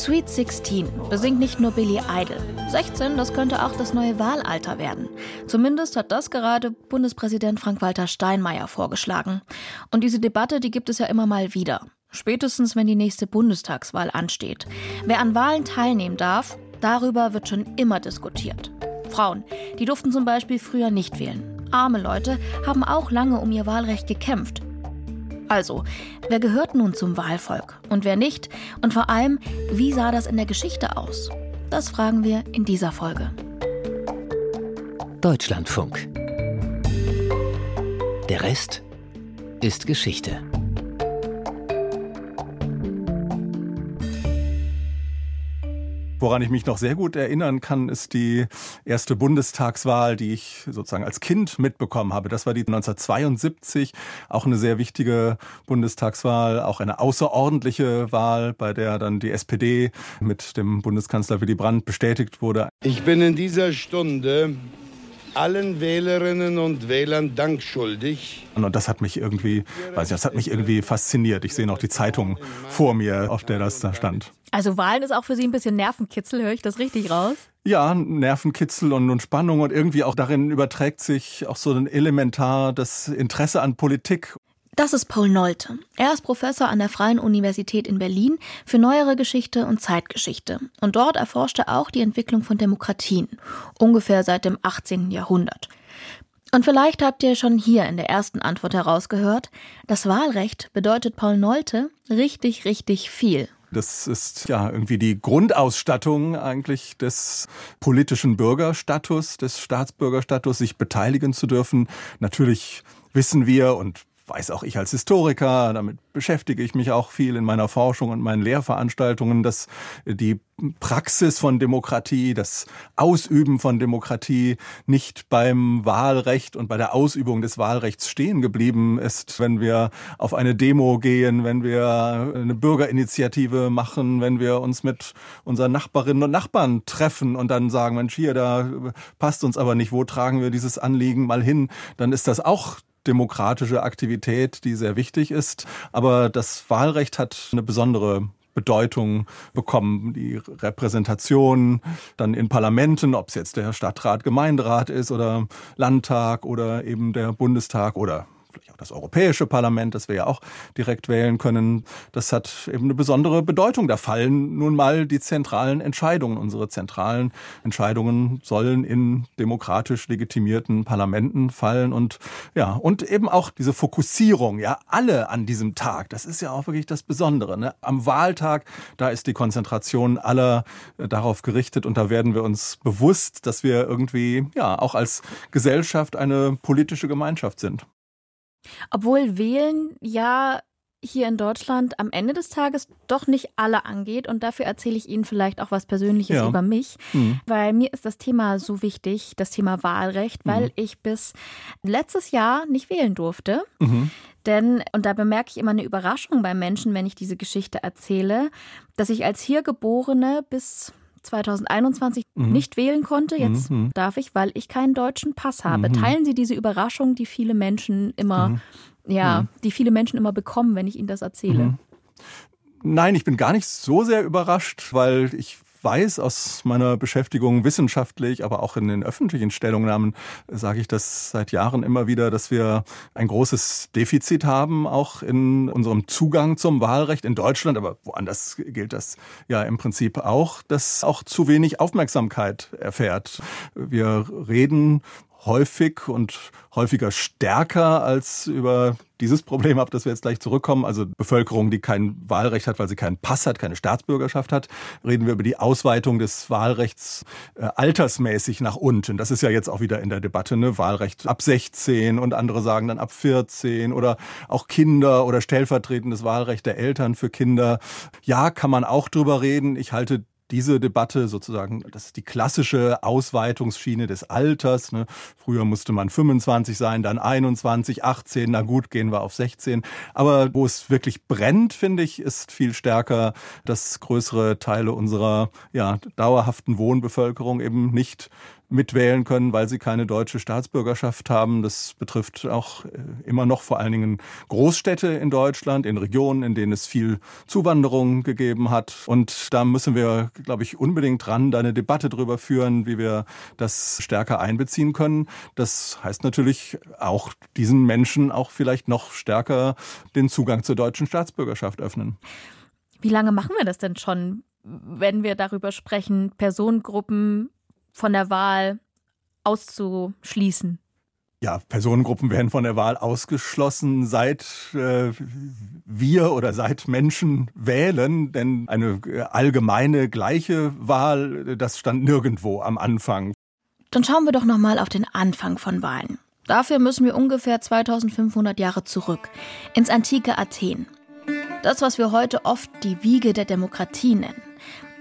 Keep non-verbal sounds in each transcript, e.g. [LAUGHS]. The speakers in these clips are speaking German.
Sweet 16 besingt nicht nur Billy Idol. 16, das könnte auch das neue Wahlalter werden. Zumindest hat das gerade Bundespräsident Frank-Walter Steinmeier vorgeschlagen. Und diese Debatte, die gibt es ja immer mal wieder. Spätestens, wenn die nächste Bundestagswahl ansteht. Wer an Wahlen teilnehmen darf, darüber wird schon immer diskutiert. Frauen, die durften zum Beispiel früher nicht wählen. Arme Leute haben auch lange um ihr Wahlrecht gekämpft. Also, wer gehört nun zum Wahlvolk und wer nicht? Und vor allem, wie sah das in der Geschichte aus? Das fragen wir in dieser Folge. Deutschlandfunk. Der Rest ist Geschichte. Woran ich mich noch sehr gut erinnern kann, ist die erste Bundestagswahl, die ich sozusagen als Kind mitbekommen habe. Das war die 1972, auch eine sehr wichtige Bundestagswahl, auch eine außerordentliche Wahl, bei der dann die SPD mit dem Bundeskanzler Willy Brandt bestätigt wurde. Ich bin in dieser Stunde allen Wählerinnen und Wählern Dank schuldig. Und das hat mich irgendwie, weiß ich, das hat mich irgendwie fasziniert. Ich sehe noch die Zeitung vor mir, auf der das da stand. Also Wahlen ist auch für Sie ein bisschen Nervenkitzel, höre ich das richtig raus? Ja, Nervenkitzel und, und Spannung und irgendwie auch darin überträgt sich auch so ein elementar das Interesse an Politik. Das ist Paul Nolte. Er ist Professor an der Freien Universität in Berlin für neuere Geschichte und Zeitgeschichte. Und dort erforscht er auch die Entwicklung von Demokratien, ungefähr seit dem 18. Jahrhundert. Und vielleicht habt ihr schon hier in der ersten Antwort herausgehört, das Wahlrecht bedeutet Paul Nolte richtig, richtig viel. Das ist ja irgendwie die Grundausstattung eigentlich des politischen Bürgerstatus, des Staatsbürgerstatus, sich beteiligen zu dürfen. Natürlich wissen wir und weiß auch ich als Historiker, damit beschäftige ich mich auch viel in meiner Forschung und meinen Lehrveranstaltungen, dass die Praxis von Demokratie, das Ausüben von Demokratie nicht beim Wahlrecht und bei der Ausübung des Wahlrechts stehen geblieben ist, wenn wir auf eine Demo gehen, wenn wir eine Bürgerinitiative machen, wenn wir uns mit unseren Nachbarinnen und Nachbarn treffen und dann sagen, Mensch, hier, da passt uns aber nicht, wo tragen wir dieses Anliegen mal hin, dann ist das auch demokratische Aktivität, die sehr wichtig ist. Aber das Wahlrecht hat eine besondere Bedeutung bekommen. Die Repräsentation dann in Parlamenten, ob es jetzt der Stadtrat, Gemeinderat ist oder Landtag oder eben der Bundestag oder das Europäische Parlament, das wir ja auch direkt wählen können, das hat eben eine besondere Bedeutung. Da fallen nun mal die zentralen Entscheidungen. Unsere zentralen Entscheidungen sollen in demokratisch legitimierten Parlamenten fallen und ja, und eben auch diese Fokussierung, ja, alle an diesem Tag. Das ist ja auch wirklich das Besondere. Ne? Am Wahltag, da ist die Konzentration aller äh, darauf gerichtet und da werden wir uns bewusst, dass wir irgendwie ja auch als Gesellschaft eine politische Gemeinschaft sind. Obwohl Wählen ja hier in Deutschland am Ende des Tages doch nicht alle angeht. Und dafür erzähle ich Ihnen vielleicht auch was Persönliches ja. über mich. Mhm. Weil mir ist das Thema so wichtig, das Thema Wahlrecht, weil mhm. ich bis letztes Jahr nicht wählen durfte. Mhm. Denn, und da bemerke ich immer eine Überraschung bei Menschen, wenn ich diese Geschichte erzähle, dass ich als hier Geborene bis 2021 mhm. nicht wählen konnte. Jetzt mhm. darf ich, weil ich keinen deutschen Pass habe. Mhm. Teilen Sie diese Überraschung, die viele Menschen immer, mhm. ja, mhm. die viele Menschen immer bekommen, wenn ich ihnen das erzähle? Mhm. Nein, ich bin gar nicht so sehr überrascht, weil ich weiß aus meiner Beschäftigung wissenschaftlich, aber auch in den öffentlichen Stellungnahmen sage ich das seit Jahren immer wieder, dass wir ein großes Defizit haben, auch in unserem Zugang zum Wahlrecht in Deutschland, aber woanders gilt das ja im Prinzip auch, dass auch zu wenig Aufmerksamkeit erfährt. Wir reden häufig und häufiger stärker als über dieses Problem, auf das wir jetzt gleich zurückkommen, also Bevölkerung, die kein Wahlrecht hat, weil sie keinen Pass hat, keine Staatsbürgerschaft hat, reden wir über die Ausweitung des Wahlrechts äh, altersmäßig nach unten. Das ist ja jetzt auch wieder in der Debatte, ne? Wahlrecht ab 16 und andere sagen dann ab 14 oder auch Kinder oder stellvertretendes Wahlrecht der Eltern für Kinder. Ja, kann man auch drüber reden. Ich halte diese Debatte sozusagen, das ist die klassische Ausweitungsschiene des Alters. Ne? Früher musste man 25 sein, dann 21, 18, na gut, gehen wir auf 16. Aber wo es wirklich brennt, finde ich, ist viel stärker, dass größere Teile unserer ja, dauerhaften Wohnbevölkerung eben nicht mitwählen können, weil sie keine deutsche Staatsbürgerschaft haben. Das betrifft auch äh, immer noch vor allen Dingen Großstädte in Deutschland, in Regionen, in denen es viel Zuwanderung gegeben hat. Und da müssen wir, glaube ich, unbedingt dran, da eine Debatte darüber führen, wie wir das stärker einbeziehen können. Das heißt natürlich auch diesen Menschen auch vielleicht noch stärker den Zugang zur deutschen Staatsbürgerschaft öffnen. Wie lange machen wir das denn schon, wenn wir darüber sprechen, Personengruppen von der Wahl auszuschließen? Ja, Personengruppen werden von der Wahl ausgeschlossen, seit äh, wir oder seit Menschen wählen. Denn eine äh, allgemeine gleiche Wahl, das stand nirgendwo am Anfang. Dann schauen wir doch noch mal auf den Anfang von Wahlen. Dafür müssen wir ungefähr 2500 Jahre zurück ins antike Athen. Das, was wir heute oft die Wiege der Demokratie nennen.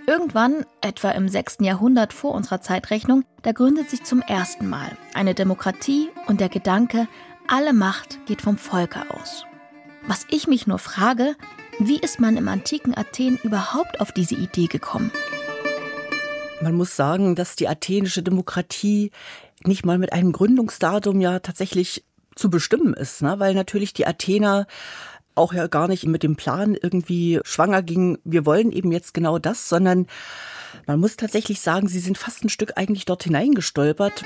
Irgendwann, etwa im 6. Jahrhundert vor unserer Zeitrechnung, da gründet sich zum ersten Mal eine Demokratie und der Gedanke, alle Macht geht vom Volke aus. Was ich mich nur frage, wie ist man im antiken Athen überhaupt auf diese Idee gekommen? Man muss sagen, dass die athenische Demokratie nicht mal mit einem Gründungsdatum ja tatsächlich zu bestimmen ist, ne? weil natürlich die Athener auch ja gar nicht mit dem Plan irgendwie schwanger ging, wir wollen eben jetzt genau das, sondern man muss tatsächlich sagen, sie sind fast ein Stück eigentlich dort hineingestolpert.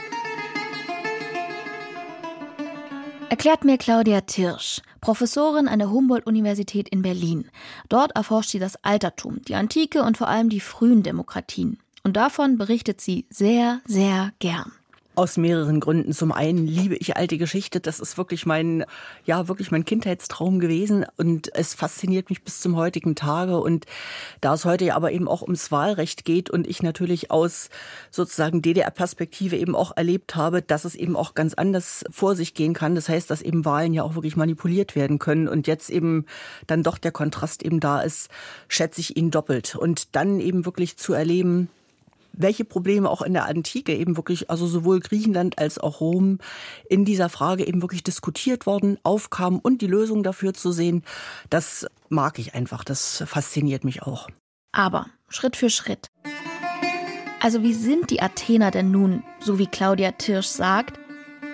Erklärt mir Claudia Tirsch, Professorin an der Humboldt-Universität in Berlin. Dort erforscht sie das Altertum, die Antike und vor allem die frühen Demokratien. Und davon berichtet sie sehr, sehr gern. Aus mehreren Gründen. Zum einen liebe ich alte Geschichte. Das ist wirklich mein, ja, wirklich mein Kindheitstraum gewesen. Und es fasziniert mich bis zum heutigen Tage. Und da es heute ja aber eben auch ums Wahlrecht geht und ich natürlich aus sozusagen DDR-Perspektive eben auch erlebt habe, dass es eben auch ganz anders vor sich gehen kann. Das heißt, dass eben Wahlen ja auch wirklich manipuliert werden können. Und jetzt eben dann doch der Kontrast eben da ist, schätze ich ihn doppelt. Und dann eben wirklich zu erleben, welche Probleme auch in der Antike eben wirklich, also sowohl Griechenland als auch Rom in dieser Frage eben wirklich diskutiert worden, aufkamen und die Lösung dafür zu sehen, das mag ich einfach, das fasziniert mich auch. Aber Schritt für Schritt. Also wie sind die Athener denn nun, so wie Claudia Tirsch sagt,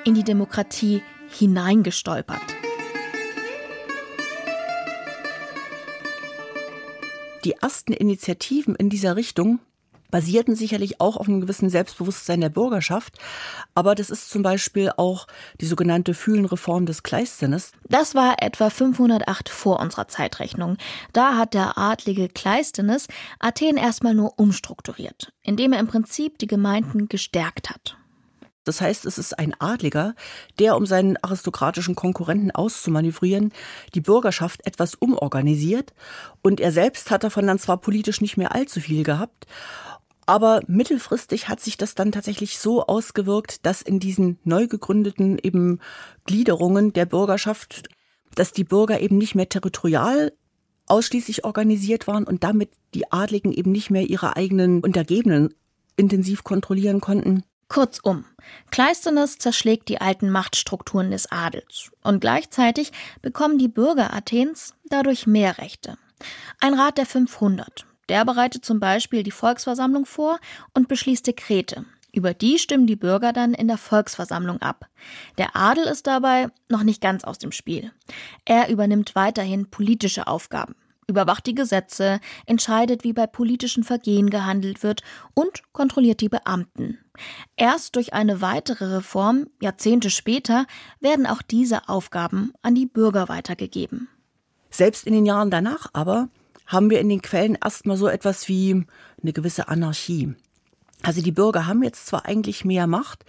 in die Demokratie hineingestolpert? Die ersten Initiativen in dieser Richtung basierten sicherlich auch auf einem gewissen Selbstbewusstsein der Bürgerschaft. Aber das ist zum Beispiel auch die sogenannte Fühlenreform des Kleistenes. Das war etwa 508 vor unserer Zeitrechnung. Da hat der adlige Kleistenes Athen erstmal nur umstrukturiert, indem er im Prinzip die Gemeinden gestärkt hat. Das heißt, es ist ein Adliger, der, um seinen aristokratischen Konkurrenten auszumanövrieren, die Bürgerschaft etwas umorganisiert. Und er selbst hat davon dann zwar politisch nicht mehr allzu viel gehabt, aber mittelfristig hat sich das dann tatsächlich so ausgewirkt, dass in diesen neu gegründeten eben Gliederungen der Bürgerschaft, dass die Bürger eben nicht mehr territorial ausschließlich organisiert waren und damit die Adligen eben nicht mehr ihre eigenen Untergebenen intensiv kontrollieren konnten. Kurzum, Kleistenes zerschlägt die alten Machtstrukturen des Adels und gleichzeitig bekommen die Bürger Athens dadurch mehr Rechte. Ein Rat der 500 der bereitet zum Beispiel die Volksversammlung vor und beschließt Dekrete. Über die stimmen die Bürger dann in der Volksversammlung ab. Der Adel ist dabei noch nicht ganz aus dem Spiel. Er übernimmt weiterhin politische Aufgaben, überwacht die Gesetze, entscheidet, wie bei politischen Vergehen gehandelt wird und kontrolliert die Beamten. Erst durch eine weitere Reform, Jahrzehnte später, werden auch diese Aufgaben an die Bürger weitergegeben. Selbst in den Jahren danach aber haben wir in den Quellen erstmal so etwas wie eine gewisse Anarchie. Also die Bürger haben jetzt zwar eigentlich mehr Macht,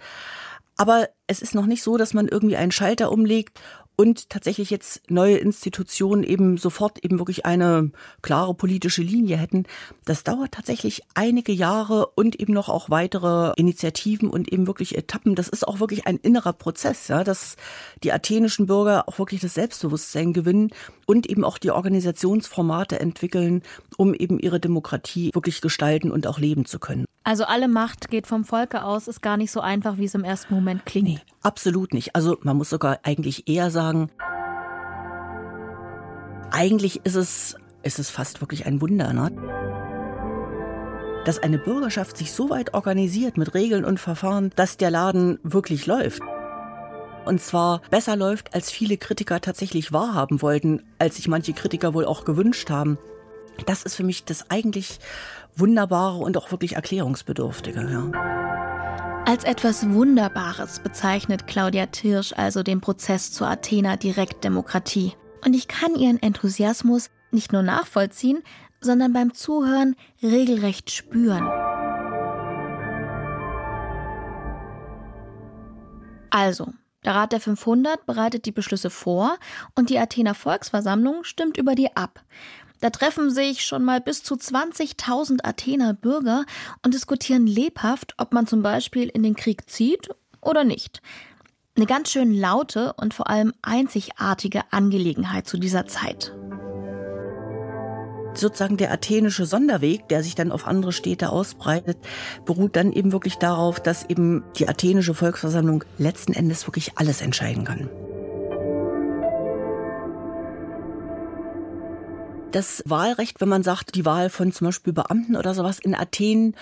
aber es ist noch nicht so, dass man irgendwie einen Schalter umlegt und tatsächlich jetzt neue Institutionen eben sofort eben wirklich eine klare politische Linie hätten. Das dauert tatsächlich einige Jahre und eben noch auch weitere Initiativen und eben wirklich Etappen. Das ist auch wirklich ein innerer Prozess, ja, dass die athenischen Bürger auch wirklich das Selbstbewusstsein gewinnen und eben auch die Organisationsformate entwickeln, um eben ihre Demokratie wirklich gestalten und auch leben zu können. Also alle Macht geht vom Volke aus, ist gar nicht so einfach, wie es im ersten Moment klingt. Nee, absolut nicht. Also man muss sogar eigentlich eher sagen, eigentlich ist es, ist es fast wirklich ein Wunder. Ne? dass eine Bürgerschaft sich so weit organisiert mit Regeln und Verfahren, dass der Laden wirklich läuft. Und zwar besser läuft, als viele Kritiker tatsächlich wahrhaben wollten, als sich manche Kritiker wohl auch gewünscht haben. Das ist für mich das eigentlich Wunderbare und auch wirklich Erklärungsbedürftige. Ja. Als etwas Wunderbares bezeichnet Claudia Tirsch also den Prozess zur Athener Direktdemokratie. Und ich kann ihren Enthusiasmus nicht nur nachvollziehen, sondern beim Zuhören regelrecht spüren. Also, der Rat der 500 bereitet die Beschlüsse vor und die Athener Volksversammlung stimmt über die ab. Da treffen sich schon mal bis zu 20.000 Athener Bürger und diskutieren lebhaft, ob man zum Beispiel in den Krieg zieht oder nicht. Eine ganz schön laute und vor allem einzigartige Angelegenheit zu dieser Zeit. Sozusagen der athenische Sonderweg, der sich dann auf andere Städte ausbreitet, beruht dann eben wirklich darauf, dass eben die athenische Volksversammlung letzten Endes wirklich alles entscheiden kann. Das Wahlrecht, wenn man sagt, die Wahl von zum Beispiel Beamten oder sowas in Athen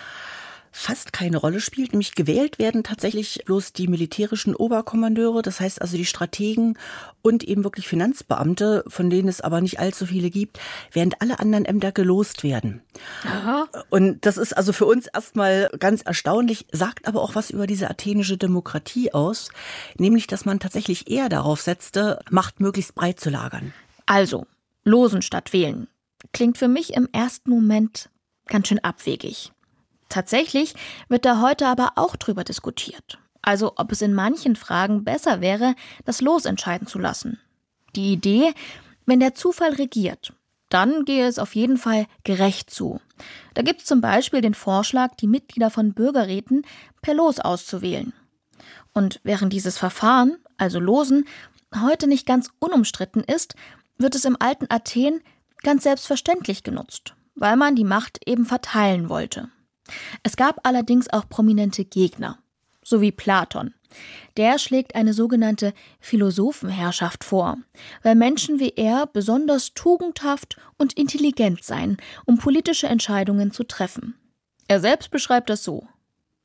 fast keine Rolle spielt. Nämlich gewählt werden tatsächlich bloß die militärischen Oberkommandeure, das heißt also die Strategen und eben wirklich Finanzbeamte, von denen es aber nicht allzu viele gibt, während alle anderen Ämter gelost werden. Aha. Und das ist also für uns erstmal ganz erstaunlich, sagt aber auch was über diese athenische Demokratie aus, nämlich dass man tatsächlich eher darauf setzte, Macht möglichst breit zu lagern. Also, losen statt wählen. Klingt für mich im ersten Moment ganz schön abwegig. Tatsächlich wird da heute aber auch drüber diskutiert. Also ob es in manchen Fragen besser wäre, das Los entscheiden zu lassen. Die Idee, wenn der Zufall regiert, dann gehe es auf jeden Fall gerecht zu. Da gibt es zum Beispiel den Vorschlag, die Mitglieder von Bürgerräten per Los auszuwählen. Und während dieses Verfahren, also Losen, heute nicht ganz unumstritten ist, wird es im alten Athen ganz selbstverständlich genutzt, weil man die Macht eben verteilen wollte. Es gab allerdings auch prominente Gegner, so wie Platon. Der schlägt eine sogenannte Philosophenherrschaft vor, weil Menschen wie er besonders tugendhaft und intelligent seien, um politische Entscheidungen zu treffen. Er selbst beschreibt das so.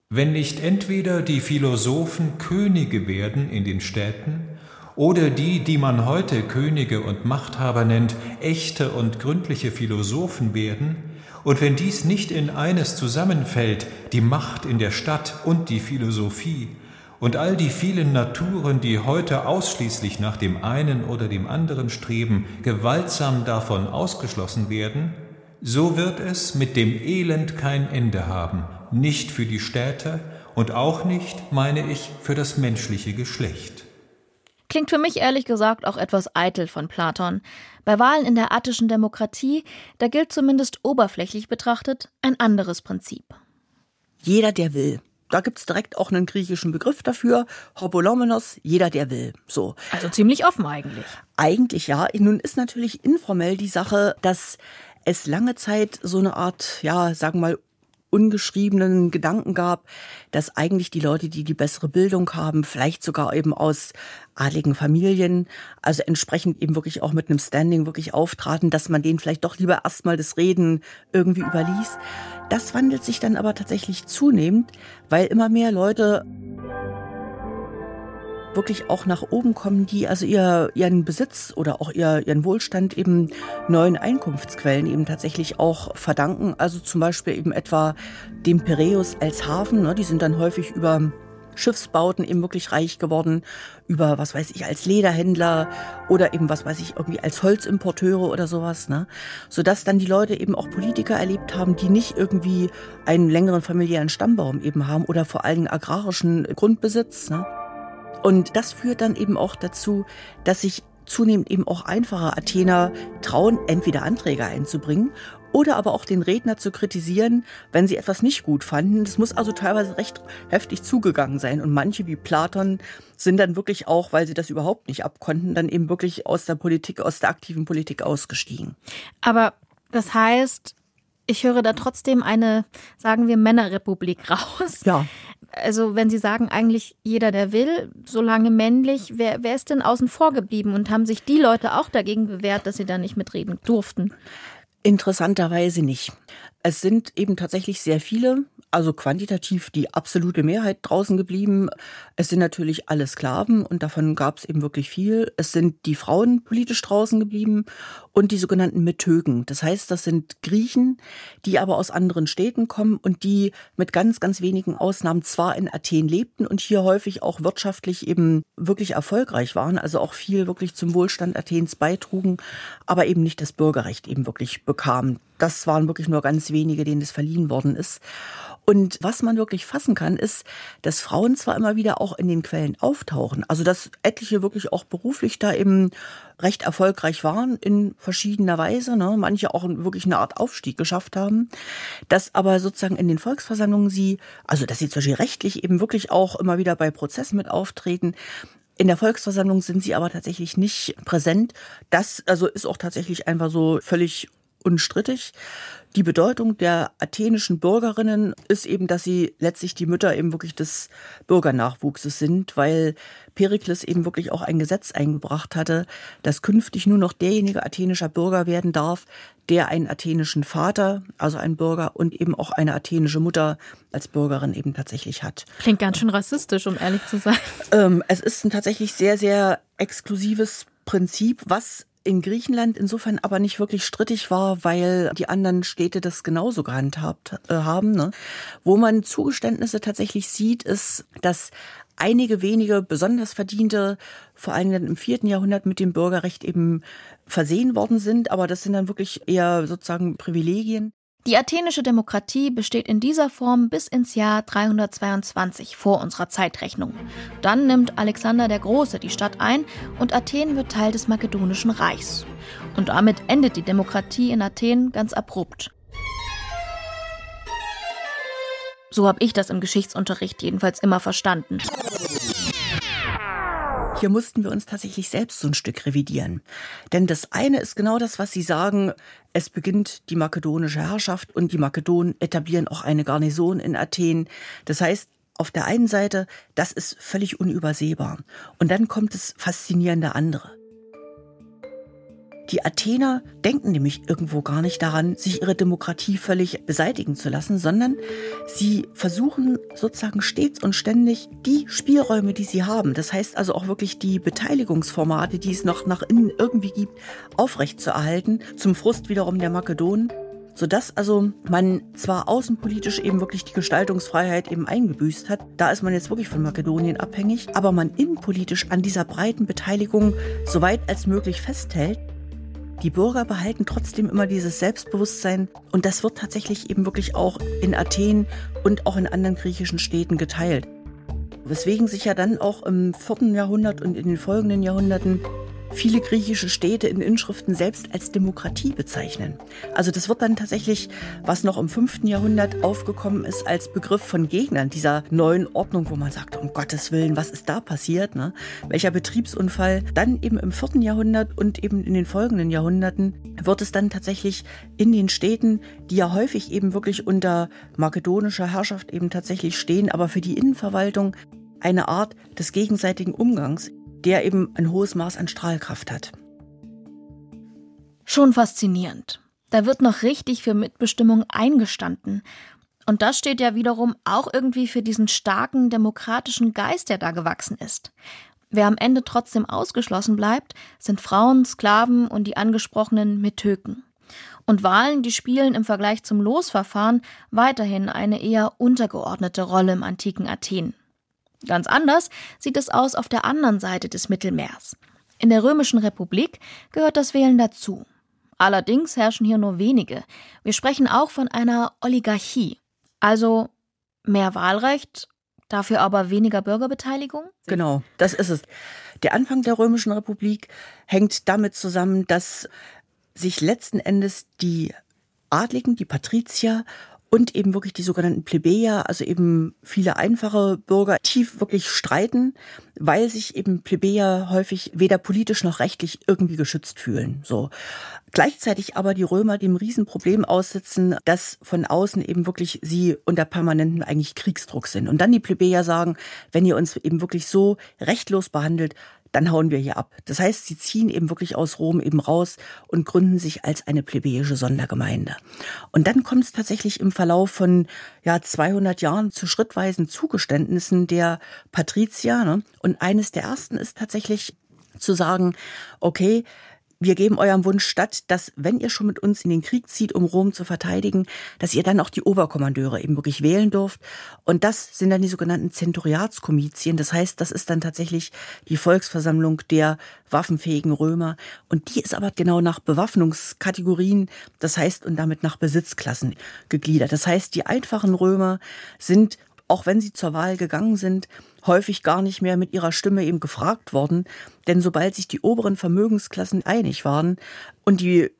Wenn nicht entweder die Philosophen Könige werden in den Städten, oder die, die man heute Könige und Machthaber nennt, echte und gründliche Philosophen werden, und wenn dies nicht in eines zusammenfällt, die Macht in der Stadt und die Philosophie, und all die vielen Naturen, die heute ausschließlich nach dem einen oder dem anderen streben, gewaltsam davon ausgeschlossen werden, so wird es mit dem Elend kein Ende haben, nicht für die Städte und auch nicht, meine ich, für das menschliche Geschlecht. Klingt für mich ehrlich gesagt auch etwas eitel von Platon. Bei Wahlen in der attischen Demokratie, da gilt zumindest oberflächlich betrachtet ein anderes Prinzip. Jeder, der will. Da gibt es direkt auch einen griechischen Begriff dafür, Hobolomenos, jeder, der will. So. Also ziemlich offen eigentlich. Eigentlich ja. Nun ist natürlich informell die Sache, dass es lange Zeit so eine Art, ja, sagen wir mal, ungeschriebenen Gedanken gab, dass eigentlich die Leute, die die bessere Bildung haben, vielleicht sogar eben aus adligen Familien, also entsprechend eben wirklich auch mit einem Standing wirklich auftraten, dass man denen vielleicht doch lieber erstmal das Reden irgendwie überließ. Das wandelt sich dann aber tatsächlich zunehmend, weil immer mehr Leute wirklich auch nach oben kommen, die also ihr, ihren Besitz oder auch ihr, ihren Wohlstand eben neuen Einkunftsquellen eben tatsächlich auch verdanken. Also zum Beispiel eben etwa dem Piräus als Hafen. Ne? Die sind dann häufig über Schiffsbauten eben wirklich reich geworden, über, was weiß ich, als Lederhändler oder eben, was weiß ich, irgendwie als Holzimporteure oder sowas, ne? Sodass dann die Leute eben auch Politiker erlebt haben, die nicht irgendwie einen längeren familiären Stammbaum eben haben oder vor allen agrarischen Grundbesitz, ne? Und das führt dann eben auch dazu, dass sich zunehmend eben auch einfache Athener trauen, entweder Anträge einzubringen oder aber auch den Redner zu kritisieren, wenn sie etwas nicht gut fanden. Das muss also teilweise recht heftig zugegangen sein. Und manche wie Platon sind dann wirklich auch, weil sie das überhaupt nicht abkonnten, dann eben wirklich aus der Politik, aus der aktiven Politik ausgestiegen. Aber das heißt, ich höre da trotzdem eine, sagen wir, Männerrepublik [LAUGHS] raus. Ja also wenn Sie sagen, eigentlich jeder, der will, solange männlich, wer, wer ist denn außen vor geblieben und haben sich die Leute auch dagegen bewährt, dass sie da nicht mitreden durften? Interessanterweise nicht. Es sind eben tatsächlich sehr viele, also quantitativ die absolute Mehrheit draußen geblieben. Es sind natürlich alle Sklaven und davon gab es eben wirklich viel. Es sind die Frauen politisch draußen geblieben und die sogenannten Metögen. Das heißt, das sind Griechen, die aber aus anderen Städten kommen und die mit ganz, ganz wenigen Ausnahmen zwar in Athen lebten und hier häufig auch wirtschaftlich eben wirklich erfolgreich waren, also auch viel wirklich zum Wohlstand Athens beitrugen, aber eben nicht das Bürgerrecht eben wirklich bekamen. Das waren wirklich nur ganz wenige, denen es verliehen worden ist. Und was man wirklich fassen kann, ist, dass Frauen zwar immer wieder auch in den Quellen auftauchen, also dass etliche wirklich auch beruflich da eben recht erfolgreich waren in verschiedener Weise, ne? manche auch wirklich eine Art Aufstieg geschafft haben, dass aber sozusagen in den Volksversammlungen sie, also dass sie zum Beispiel rechtlich eben wirklich auch immer wieder bei Prozessen mit auftreten, in der Volksversammlung sind sie aber tatsächlich nicht präsent. Das also ist auch tatsächlich einfach so völlig unstrittig. Die Bedeutung der athenischen Bürgerinnen ist eben, dass sie letztlich die Mütter eben wirklich des Bürgernachwuchses sind, weil Perikles eben wirklich auch ein Gesetz eingebracht hatte, dass künftig nur noch derjenige athenischer Bürger werden darf, der einen athenischen Vater, also einen Bürger und eben auch eine athenische Mutter als Bürgerin eben tatsächlich hat. Klingt ganz schön rassistisch, um ehrlich zu sein. Ähm, es ist ein tatsächlich sehr, sehr exklusives Prinzip, was in Griechenland insofern aber nicht wirklich strittig war, weil die anderen Städte das genauso gehandhabt äh, haben. Ne? Wo man Zugeständnisse tatsächlich sieht, ist, dass einige wenige besonders Verdiente, vor allem dann im vierten Jahrhundert mit dem Bürgerrecht eben versehen worden sind, aber das sind dann wirklich eher sozusagen Privilegien. Die athenische Demokratie besteht in dieser Form bis ins Jahr 322 vor unserer Zeitrechnung. Dann nimmt Alexander der Große die Stadt ein und Athen wird Teil des Makedonischen Reichs. Und damit endet die Demokratie in Athen ganz abrupt. So habe ich das im Geschichtsunterricht jedenfalls immer verstanden. Hier mussten wir uns tatsächlich selbst so ein Stück revidieren. Denn das eine ist genau das, was Sie sagen. Es beginnt die makedonische Herrschaft und die Makedonen etablieren auch eine Garnison in Athen. Das heißt, auf der einen Seite, das ist völlig unübersehbar. Und dann kommt das faszinierende andere. Die Athener denken nämlich irgendwo gar nicht daran, sich ihre Demokratie völlig beseitigen zu lassen, sondern sie versuchen sozusagen stets und ständig die Spielräume, die sie haben, das heißt also auch wirklich die Beteiligungsformate, die es noch nach innen irgendwie gibt, aufrechtzuerhalten, zum Frust wiederum der Makedonen sodass also man zwar außenpolitisch eben wirklich die Gestaltungsfreiheit eben eingebüßt hat, da ist man jetzt wirklich von Makedonien abhängig, aber man innenpolitisch an dieser breiten Beteiligung so weit als möglich festhält die Bürger behalten trotzdem immer dieses Selbstbewusstsein und das wird tatsächlich eben wirklich auch in Athen und auch in anderen griechischen Städten geteilt. Weswegen sich ja dann auch im vierten Jahrhundert und in den folgenden Jahrhunderten viele griechische Städte in Inschriften selbst als Demokratie bezeichnen. Also das wird dann tatsächlich, was noch im fünften Jahrhundert aufgekommen ist, als Begriff von Gegnern dieser neuen Ordnung, wo man sagt, um Gottes Willen, was ist da passiert? Ne? Welcher Betriebsunfall? Dann eben im vierten Jahrhundert und eben in den folgenden Jahrhunderten wird es dann tatsächlich in den Städten, die ja häufig eben wirklich unter makedonischer Herrschaft eben tatsächlich stehen, aber für die Innenverwaltung eine Art des gegenseitigen Umgangs der eben ein hohes Maß an Strahlkraft hat. Schon faszinierend. Da wird noch richtig für Mitbestimmung eingestanden. Und das steht ja wiederum auch irgendwie für diesen starken demokratischen Geist, der da gewachsen ist. Wer am Ende trotzdem ausgeschlossen bleibt, sind Frauen, Sklaven und die angesprochenen Metöken. Und Wahlen, die spielen im Vergleich zum Losverfahren weiterhin eine eher untergeordnete Rolle im antiken Athen. Ganz anders sieht es aus auf der anderen Seite des Mittelmeers. In der Römischen Republik gehört das Wählen dazu. Allerdings herrschen hier nur wenige. Wir sprechen auch von einer Oligarchie. Also mehr Wahlrecht, dafür aber weniger Bürgerbeteiligung? Genau, das ist es. Der Anfang der Römischen Republik hängt damit zusammen, dass sich letzten Endes die Adligen, die Patrizier und eben wirklich die sogenannten Plebejer, also eben viele einfache Bürger, tief wirklich streiten, weil sich eben Plebejer häufig weder politisch noch rechtlich irgendwie geschützt fühlen. So. Gleichzeitig aber die Römer dem Riesenproblem aussitzen, dass von außen eben wirklich sie unter permanenten eigentlich Kriegsdruck sind. Und dann die Plebejer sagen, wenn ihr uns eben wirklich so rechtlos behandelt, dann hauen wir hier ab. Das heißt, sie ziehen eben wirklich aus Rom eben raus und gründen sich als eine plebejische Sondergemeinde. Und dann kommt es tatsächlich im Verlauf von ja 200 Jahren zu schrittweisen Zugeständnissen der Patrizier. Ne? Und eines der ersten ist tatsächlich zu sagen, okay, wir geben eurem Wunsch statt, dass, wenn ihr schon mit uns in den Krieg zieht, um Rom zu verteidigen, dass ihr dann auch die Oberkommandeure eben wirklich wählen dürft. Und das sind dann die sogenannten Zenturiatskomizien. Das heißt, das ist dann tatsächlich die Volksversammlung der waffenfähigen Römer. Und die ist aber genau nach Bewaffnungskategorien, das heißt, und damit nach Besitzklassen gegliedert. Das heißt, die einfachen Römer sind auch wenn sie zur Wahl gegangen sind, häufig gar nicht mehr mit ihrer Stimme eben gefragt worden. Denn sobald sich die oberen Vermögensklassen einig waren und die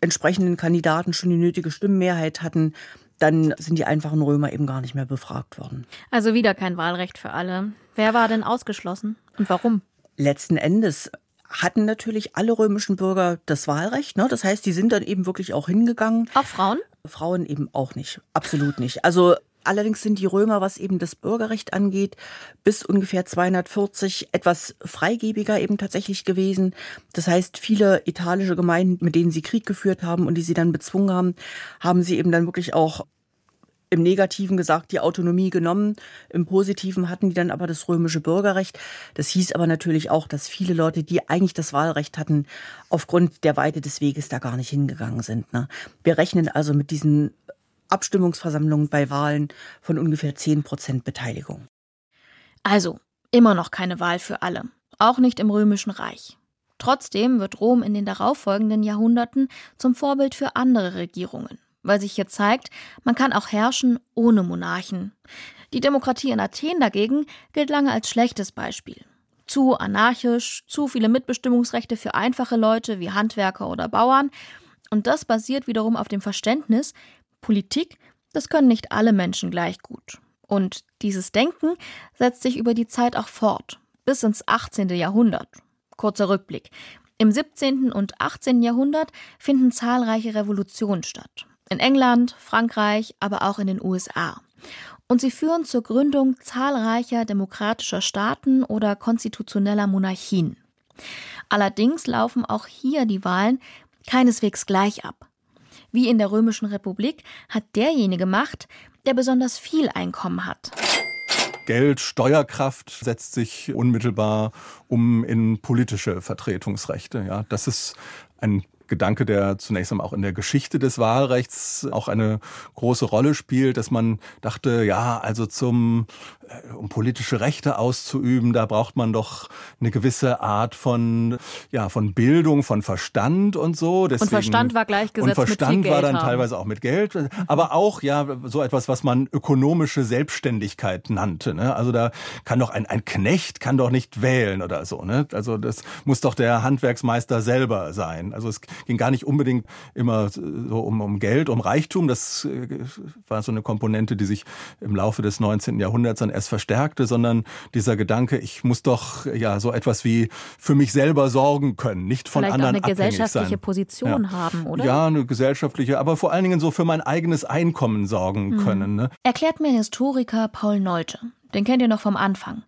entsprechenden Kandidaten schon die nötige Stimmenmehrheit hatten, dann sind die einfachen Römer eben gar nicht mehr befragt worden. Also wieder kein Wahlrecht für alle. Wer war denn ausgeschlossen und warum? Letzten Endes hatten natürlich alle römischen Bürger das Wahlrecht. Ne? Das heißt, die sind dann eben wirklich auch hingegangen. Auch Frauen? Frauen eben auch nicht. Absolut nicht. Also Allerdings sind die Römer, was eben das Bürgerrecht angeht, bis ungefähr 240 etwas freigebiger eben tatsächlich gewesen. Das heißt, viele italische Gemeinden, mit denen sie Krieg geführt haben und die sie dann bezwungen haben, haben sie eben dann wirklich auch im Negativen gesagt die Autonomie genommen. Im Positiven hatten die dann aber das römische Bürgerrecht. Das hieß aber natürlich auch, dass viele Leute, die eigentlich das Wahlrecht hatten, aufgrund der Weite des Weges da gar nicht hingegangen sind. Ne? Wir rechnen also mit diesen Abstimmungsversammlungen bei Wahlen von ungefähr 10 Prozent Beteiligung. Also immer noch keine Wahl für alle, auch nicht im Römischen Reich. Trotzdem wird Rom in den darauffolgenden Jahrhunderten zum Vorbild für andere Regierungen, weil sich hier zeigt, man kann auch herrschen ohne Monarchen. Die Demokratie in Athen dagegen gilt lange als schlechtes Beispiel. Zu anarchisch, zu viele Mitbestimmungsrechte für einfache Leute wie Handwerker oder Bauern. Und das basiert wiederum auf dem Verständnis, Politik, das können nicht alle Menschen gleich gut. Und dieses Denken setzt sich über die Zeit auch fort, bis ins 18. Jahrhundert. Kurzer Rückblick. Im 17. und 18. Jahrhundert finden zahlreiche Revolutionen statt. In England, Frankreich, aber auch in den USA. Und sie führen zur Gründung zahlreicher demokratischer Staaten oder konstitutioneller Monarchien. Allerdings laufen auch hier die Wahlen keineswegs gleich ab. Wie in der Römischen Republik hat derjenige Macht, der besonders viel Einkommen hat. Geld, Steuerkraft setzt sich unmittelbar um in politische Vertretungsrechte. Ja, das ist ein Gedanke, der zunächst einmal auch in der Geschichte des Wahlrechts auch eine große Rolle spielt, dass man dachte, ja, also zum, um politische Rechte auszuüben, da braucht man doch eine gewisse Art von, ja, von Bildung, von Verstand und so. Deswegen, und Verstand war gleichgesetzt Und Verstand mit viel war dann haben. teilweise auch mit Geld, aber auch, ja, so etwas, was man ökonomische Selbstständigkeit nannte. Ne? Also da kann doch ein, ein Knecht kann doch nicht wählen oder so. Ne? Also das muss doch der Handwerksmeister selber sein. Also es ging gar nicht unbedingt immer so um, um Geld, um Reichtum. Das äh, war so eine Komponente, die sich im Laufe des 19. Jahrhunderts dann erst verstärkte, sondern dieser Gedanke, ich muss doch ja so etwas wie für mich selber sorgen können, nicht von Vielleicht anderen auch eine gesellschaftliche sein. Position ja. haben, oder? Ja, eine gesellschaftliche, aber vor allen Dingen so für mein eigenes Einkommen sorgen mhm. können. Ne? Erklärt mir Historiker Paul Nolte. Den kennt ihr noch vom Anfang.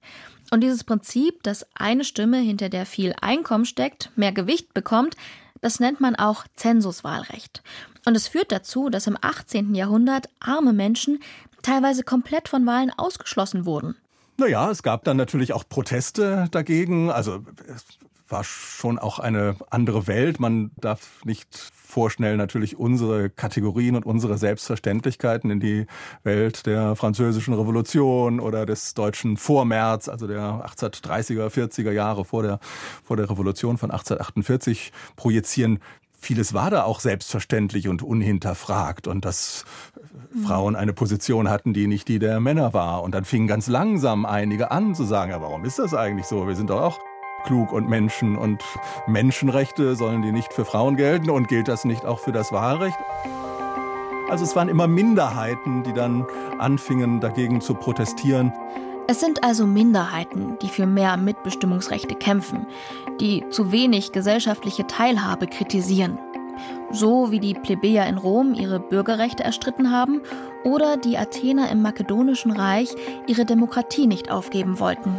Und dieses Prinzip, dass eine Stimme, hinter der viel Einkommen steckt, mehr Gewicht bekommt, das nennt man auch Zensuswahlrecht. Und es führt dazu, dass im 18. Jahrhundert arme Menschen teilweise komplett von Wahlen ausgeschlossen wurden. Naja, es gab dann natürlich auch Proteste dagegen. Also es war schon auch eine andere Welt. Man darf nicht vorschnell natürlich unsere Kategorien und unsere Selbstverständlichkeiten in die Welt der französischen Revolution oder des deutschen Vormärz, also der 1830er, 40er Jahre vor der, vor der Revolution von 1848 projizieren vieles war da auch selbstverständlich und unhinterfragt und dass Frauen eine Position hatten, die nicht die der Männer war. Und dann fingen ganz langsam einige an zu sagen, ja, warum ist das eigentlich so? Wir sind doch auch klug und Menschen und Menschenrechte sollen die nicht für Frauen gelten und gilt das nicht auch für das Wahlrecht? Also es waren immer Minderheiten, die dann anfingen dagegen zu protestieren. Es sind also Minderheiten, die für mehr Mitbestimmungsrechte kämpfen, die zu wenig gesellschaftliche Teilhabe kritisieren. So wie die Plebejer in Rom ihre Bürgerrechte erstritten haben oder die Athener im Makedonischen Reich ihre Demokratie nicht aufgeben wollten.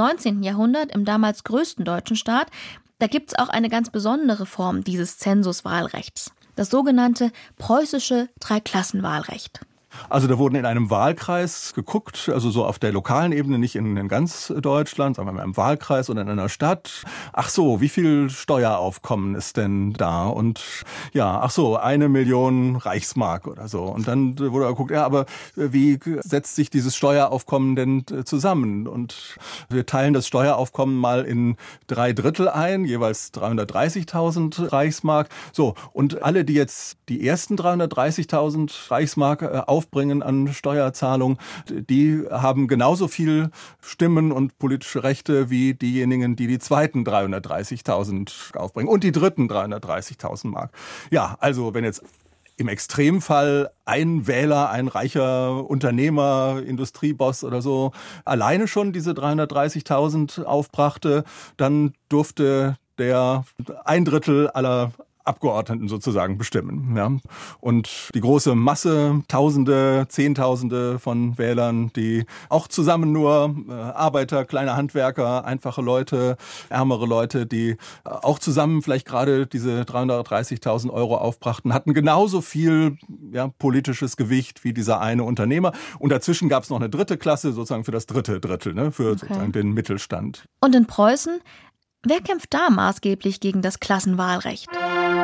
19. Jahrhundert, im damals größten deutschen Staat, da gibt es auch eine ganz besondere Form dieses Zensuswahlrechts, das sogenannte preußische Dreiklassenwahlrecht. Also da wurden in einem Wahlkreis geguckt, also so auf der lokalen Ebene, nicht in, in ganz Deutschland, sondern in einem Wahlkreis oder in einer Stadt. Ach so, wie viel Steueraufkommen ist denn da? Und ja, ach so, eine Million Reichsmark oder so. Und dann wurde geguckt, ja, aber wie setzt sich dieses Steueraufkommen denn zusammen? Und wir teilen das Steueraufkommen mal in drei Drittel ein, jeweils 330.000 Reichsmark. So, und alle, die jetzt die ersten 330.000 Reichsmark äh, aufbringen an Steuerzahlung, die haben genauso viel Stimmen und politische Rechte wie diejenigen, die die zweiten 330.000 aufbringen und die dritten 330.000 Mark. Ja, also wenn jetzt im Extremfall ein Wähler, ein reicher Unternehmer, Industrieboss oder so alleine schon diese 330.000 aufbrachte, dann durfte der ein Drittel aller Abgeordneten sozusagen bestimmen. Ja. Und die große Masse, Tausende, Zehntausende von Wählern, die auch zusammen nur äh, Arbeiter, kleine Handwerker, einfache Leute, ärmere Leute, die äh, auch zusammen vielleicht gerade diese 330.000 Euro aufbrachten, hatten genauso viel ja, politisches Gewicht wie dieser eine Unternehmer. Und dazwischen gab es noch eine dritte Klasse, sozusagen für das dritte Drittel, ne, für okay. sozusagen den Mittelstand. Und in Preußen Wer kämpft da maßgeblich gegen das Klassenwahlrecht?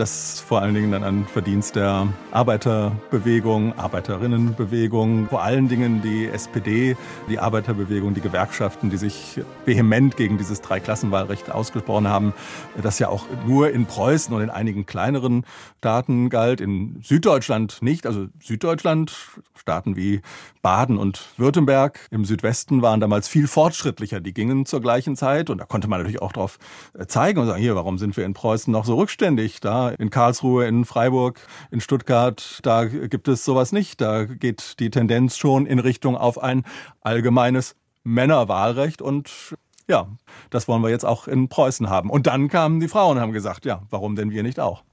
Das vor allen Dingen dann ein Verdienst der Arbeiterbewegung, Arbeiterinnenbewegung, vor allen Dingen die SPD, die Arbeiterbewegung, die Gewerkschaften, die sich vehement gegen dieses Dreiklassenwahlrecht ausgesprochen haben, das ja auch nur in Preußen und in einigen kleineren Staaten galt, in Süddeutschland nicht. Also Süddeutschland, Staaten wie Baden und Württemberg im Südwesten waren damals viel fortschrittlicher. Die gingen zur gleichen Zeit und da konnte man natürlich auch darauf zeigen und sagen, hier, warum sind wir in Preußen noch so rückständig? Da in Karlsruhe, in Freiburg, in Stuttgart, da gibt es sowas nicht. Da geht die Tendenz schon in Richtung auf ein allgemeines Männerwahlrecht und ja, das wollen wir jetzt auch in Preußen haben. Und dann kamen die Frauen und haben gesagt, ja, warum denn wir nicht auch?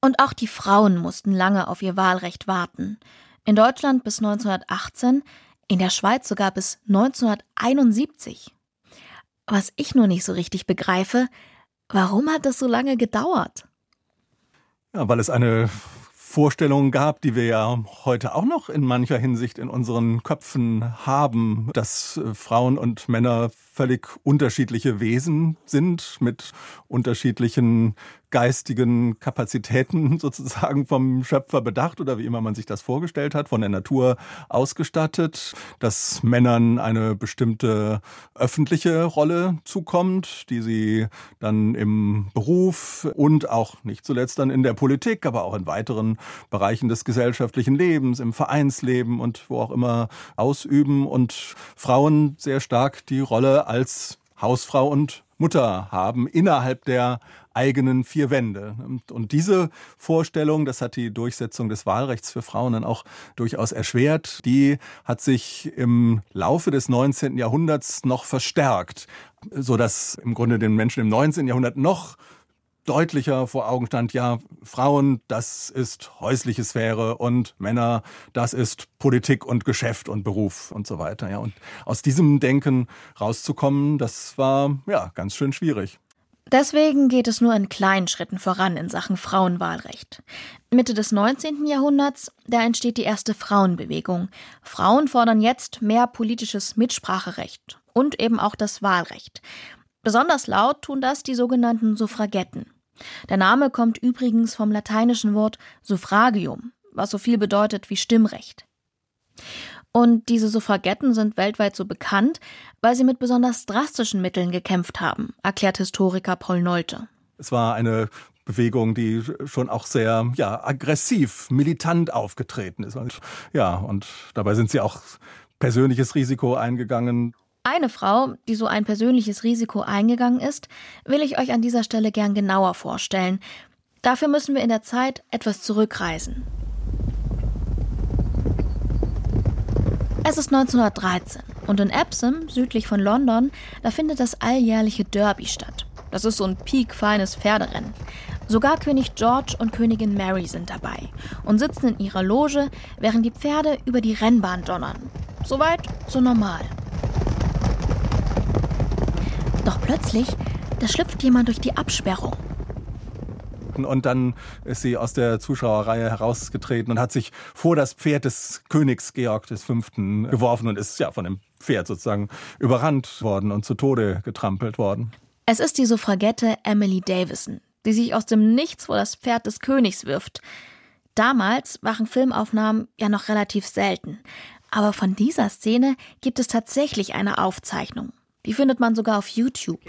Und auch die Frauen mussten lange auf ihr Wahlrecht warten. In Deutschland bis 1918, in der Schweiz sogar bis 1971. Was ich nur nicht so richtig begreife, warum hat das so lange gedauert? Ja, weil es eine Vorstellung gab, die wir ja heute auch noch in mancher Hinsicht in unseren Köpfen haben, dass äh, Frauen und Männer völlig unterschiedliche Wesen sind mit unterschiedlichen geistigen Kapazitäten [LAUGHS] sozusagen vom Schöpfer bedacht oder wie immer man sich das vorgestellt hat, von der Natur ausgestattet, dass Männern eine bestimmte öffentliche Rolle zukommt, die sie dann im Beruf und auch nicht zuletzt dann in der Politik, aber auch in weiteren Bereichen des gesellschaftlichen Lebens, im Vereinsleben und wo auch immer ausüben und Frauen sehr stark die Rolle als Hausfrau und Mutter haben innerhalb der eigenen vier Wände. Und diese Vorstellung, das hat die Durchsetzung des Wahlrechts für Frauen dann auch durchaus erschwert, die hat sich im Laufe des 19. Jahrhunderts noch verstärkt, sodass im Grunde den Menschen im 19. Jahrhundert noch deutlicher vor Augen stand, ja, Frauen, das ist häusliche Sphäre und Männer, das ist Politik und Geschäft und Beruf und so weiter. Ja, und aus diesem Denken rauszukommen, das war ja ganz schön schwierig. Deswegen geht es nur in kleinen Schritten voran in Sachen Frauenwahlrecht. Mitte des 19. Jahrhunderts, da entsteht die erste Frauenbewegung. Frauen fordern jetzt mehr politisches Mitspracherecht und eben auch das Wahlrecht. Besonders laut tun das die sogenannten Suffragetten. Der Name kommt übrigens vom lateinischen Wort suffragium, was so viel bedeutet wie Stimmrecht. Und diese Suffragetten sind weltweit so bekannt, weil sie mit besonders drastischen Mitteln gekämpft haben, erklärt Historiker Paul Nolte. Es war eine Bewegung, die schon auch sehr ja, aggressiv, militant aufgetreten ist. Ja, und dabei sind sie auch persönliches Risiko eingegangen. Eine Frau, die so ein persönliches Risiko eingegangen ist, will ich euch an dieser Stelle gern genauer vorstellen. Dafür müssen wir in der Zeit etwas zurückreisen. Es ist 1913 und in Epsom, südlich von London, da findet das alljährliche Derby statt. Das ist so ein piekfeines Pferderennen. Sogar König George und Königin Mary sind dabei und sitzen in ihrer Loge, während die Pferde über die Rennbahn donnern. Soweit, so normal. Doch plötzlich, da schlüpft jemand durch die Absperrung. Und dann ist sie aus der Zuschauerreihe herausgetreten und hat sich vor das Pferd des Königs Georg V. geworfen und ist ja von dem Pferd sozusagen überrannt worden und zu Tode getrampelt worden. Es ist die Suffragette Emily Davison, die sich aus dem Nichts vor das Pferd des Königs wirft. Damals waren Filmaufnahmen ja noch relativ selten. Aber von dieser Szene gibt es tatsächlich eine Aufzeichnung. Die findet man sogar auf YouTube.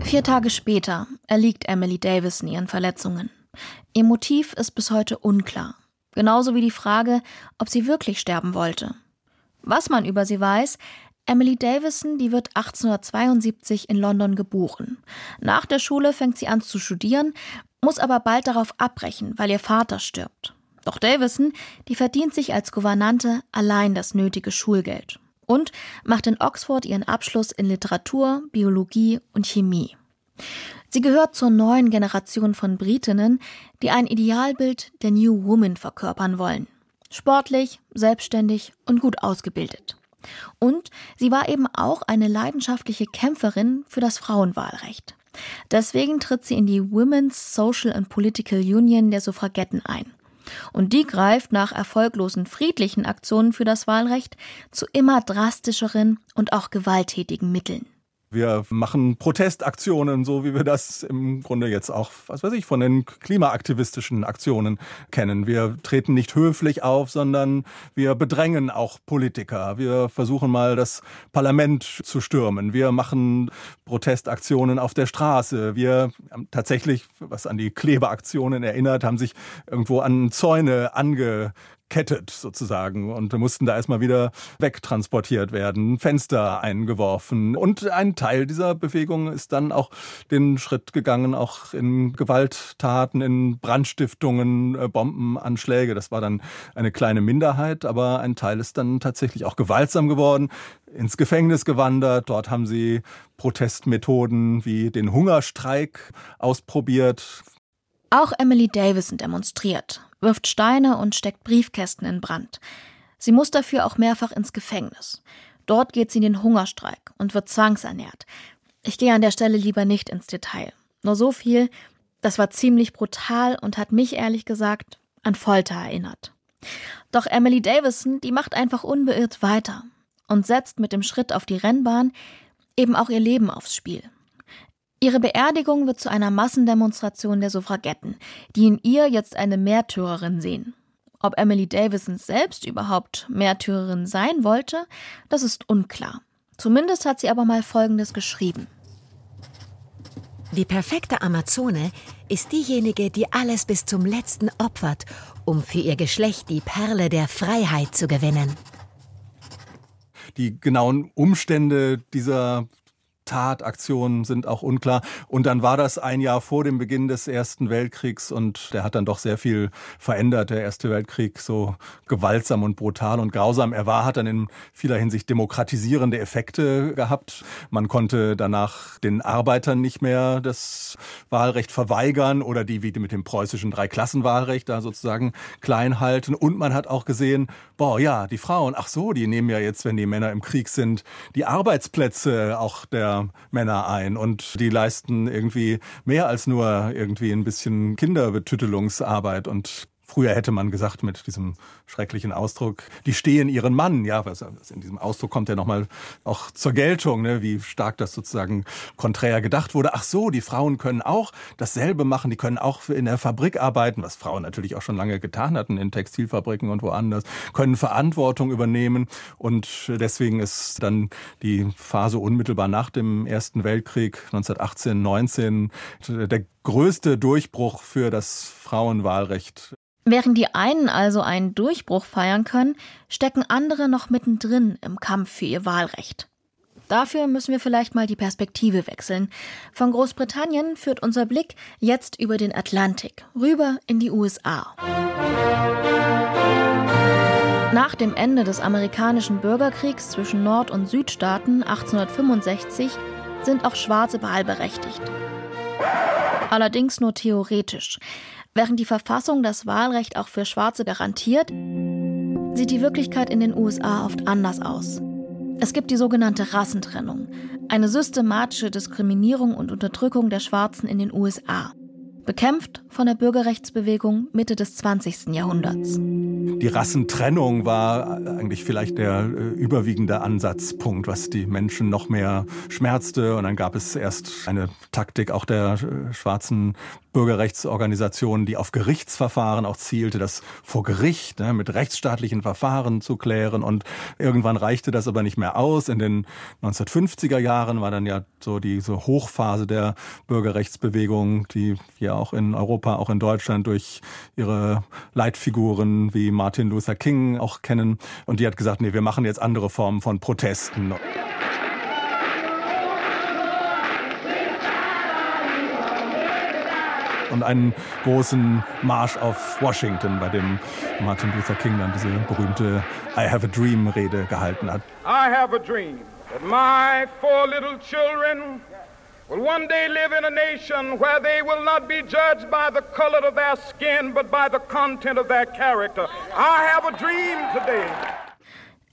Vier Tage später erliegt Emily Davison ihren Verletzungen. Ihr Motiv ist bis heute unklar. Genauso wie die Frage, ob sie wirklich sterben wollte. Was man über sie weiß, Emily Davison, die wird 1872 in London geboren. Nach der Schule fängt sie an zu studieren, muss aber bald darauf abbrechen, weil ihr Vater stirbt. Doch Davison, die verdient sich als Gouvernante allein das nötige Schulgeld und macht in Oxford ihren Abschluss in Literatur, Biologie und Chemie. Sie gehört zur neuen Generation von Britinnen, die ein Idealbild der New Woman verkörpern wollen. Sportlich, selbstständig und gut ausgebildet. Und sie war eben auch eine leidenschaftliche Kämpferin für das Frauenwahlrecht. Deswegen tritt sie in die Women's Social and Political Union der Suffragetten ein. Und die greift nach erfolglosen friedlichen Aktionen für das Wahlrecht zu immer drastischeren und auch gewalttätigen Mitteln. Wir machen Protestaktionen, so wie wir das im Grunde jetzt auch, was weiß ich, von den klimaaktivistischen Aktionen kennen. Wir treten nicht höflich auf, sondern wir bedrängen auch Politiker. Wir versuchen mal das Parlament zu stürmen. Wir machen Protestaktionen auf der Straße. Wir haben tatsächlich, was an die Klebeaktionen erinnert, haben sich irgendwo an Zäune ange gekettet sozusagen und mussten da erstmal wieder wegtransportiert werden, Fenster eingeworfen. Und ein Teil dieser Bewegung ist dann auch den Schritt gegangen, auch in Gewalttaten, in Brandstiftungen, äh, Bombenanschläge. Das war dann eine kleine Minderheit, aber ein Teil ist dann tatsächlich auch gewaltsam geworden, ins Gefängnis gewandert. Dort haben sie Protestmethoden wie den Hungerstreik ausprobiert. Auch Emily Davison demonstriert, wirft Steine und steckt Briefkästen in Brand. Sie muss dafür auch mehrfach ins Gefängnis. Dort geht sie in den Hungerstreik und wird zwangsernährt. Ich gehe an der Stelle lieber nicht ins Detail. Nur so viel, das war ziemlich brutal und hat mich ehrlich gesagt an Folter erinnert. Doch Emily Davison, die macht einfach unbeirrt weiter und setzt mit dem Schritt auf die Rennbahn eben auch ihr Leben aufs Spiel. Ihre Beerdigung wird zu einer Massendemonstration der Suffragetten, die in ihr jetzt eine Märtyrerin sehen. Ob Emily Davison selbst überhaupt Märtyrerin sein wollte, das ist unklar. Zumindest hat sie aber mal Folgendes geschrieben. Die perfekte Amazone ist diejenige, die alles bis zum letzten opfert, um für ihr Geschlecht die Perle der Freiheit zu gewinnen. Die genauen Umstände dieser Tataktionen sind auch unklar. Und dann war das ein Jahr vor dem Beginn des Ersten Weltkriegs und der hat dann doch sehr viel verändert. Der Erste Weltkrieg so gewaltsam und brutal und grausam er war, hat dann in vieler Hinsicht demokratisierende Effekte gehabt. Man konnte danach den Arbeitern nicht mehr das Wahlrecht verweigern oder die wie mit dem preußischen Dreiklassenwahlrecht da sozusagen klein halten. Und man hat auch gesehen, boah, ja, die Frauen, ach so, die nehmen ja jetzt, wenn die Männer im Krieg sind, die Arbeitsplätze auch der Männer ein. Und die leisten irgendwie mehr als nur irgendwie ein bisschen Kinderbetüttelungsarbeit und Früher hätte man gesagt mit diesem schrecklichen Ausdruck, die stehen ihren Mann. Ja, in diesem Ausdruck kommt ja nochmal auch zur Geltung, ne, wie stark das sozusagen konträr gedacht wurde. Ach so, die Frauen können auch dasselbe machen, die können auch in der Fabrik arbeiten, was Frauen natürlich auch schon lange getan hatten in Textilfabriken und woanders, können Verantwortung übernehmen und deswegen ist dann die Phase unmittelbar nach dem Ersten Weltkrieg 1918, 19 der größte Durchbruch für das Frauenwahlrecht Während die einen also einen Durchbruch feiern können, stecken andere noch mittendrin im Kampf für ihr Wahlrecht. Dafür müssen wir vielleicht mal die Perspektive wechseln. Von Großbritannien führt unser Blick jetzt über den Atlantik, rüber in die USA. Nach dem Ende des amerikanischen Bürgerkriegs zwischen Nord- und Südstaaten 1865 sind auch Schwarze wahlberechtigt. Allerdings nur theoretisch. Während die Verfassung das Wahlrecht auch für Schwarze garantiert, sieht die Wirklichkeit in den USA oft anders aus. Es gibt die sogenannte Rassentrennung, eine systematische Diskriminierung und Unterdrückung der Schwarzen in den USA bekämpft von der Bürgerrechtsbewegung Mitte des 20. Jahrhunderts. Die Rassentrennung war eigentlich vielleicht der äh, überwiegende Ansatzpunkt, was die Menschen noch mehr schmerzte. Und dann gab es erst eine Taktik auch der äh, schwarzen Bürgerrechtsorganisation, die auf Gerichtsverfahren auch zielte, das vor Gericht ne, mit rechtsstaatlichen Verfahren zu klären. Und irgendwann reichte das aber nicht mehr aus. In den 1950er Jahren war dann ja so die so Hochphase der Bürgerrechtsbewegung, die auch in Europa, auch in Deutschland durch ihre Leitfiguren wie Martin Luther King auch kennen. Und die hat gesagt, nee, wir machen jetzt andere Formen von Protesten. und einen großen Marsch auf Washington, bei dem Martin Luther King dann diese berühmte I have a dream Rede gehalten hat. I have a dream that my four little children will one day live in a nation where they will not be judged by the color of their skin but by the content of their character. I have a dream today.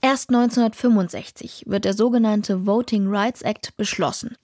Erst 1965 wird der sogenannte Voting Rights Act beschlossen.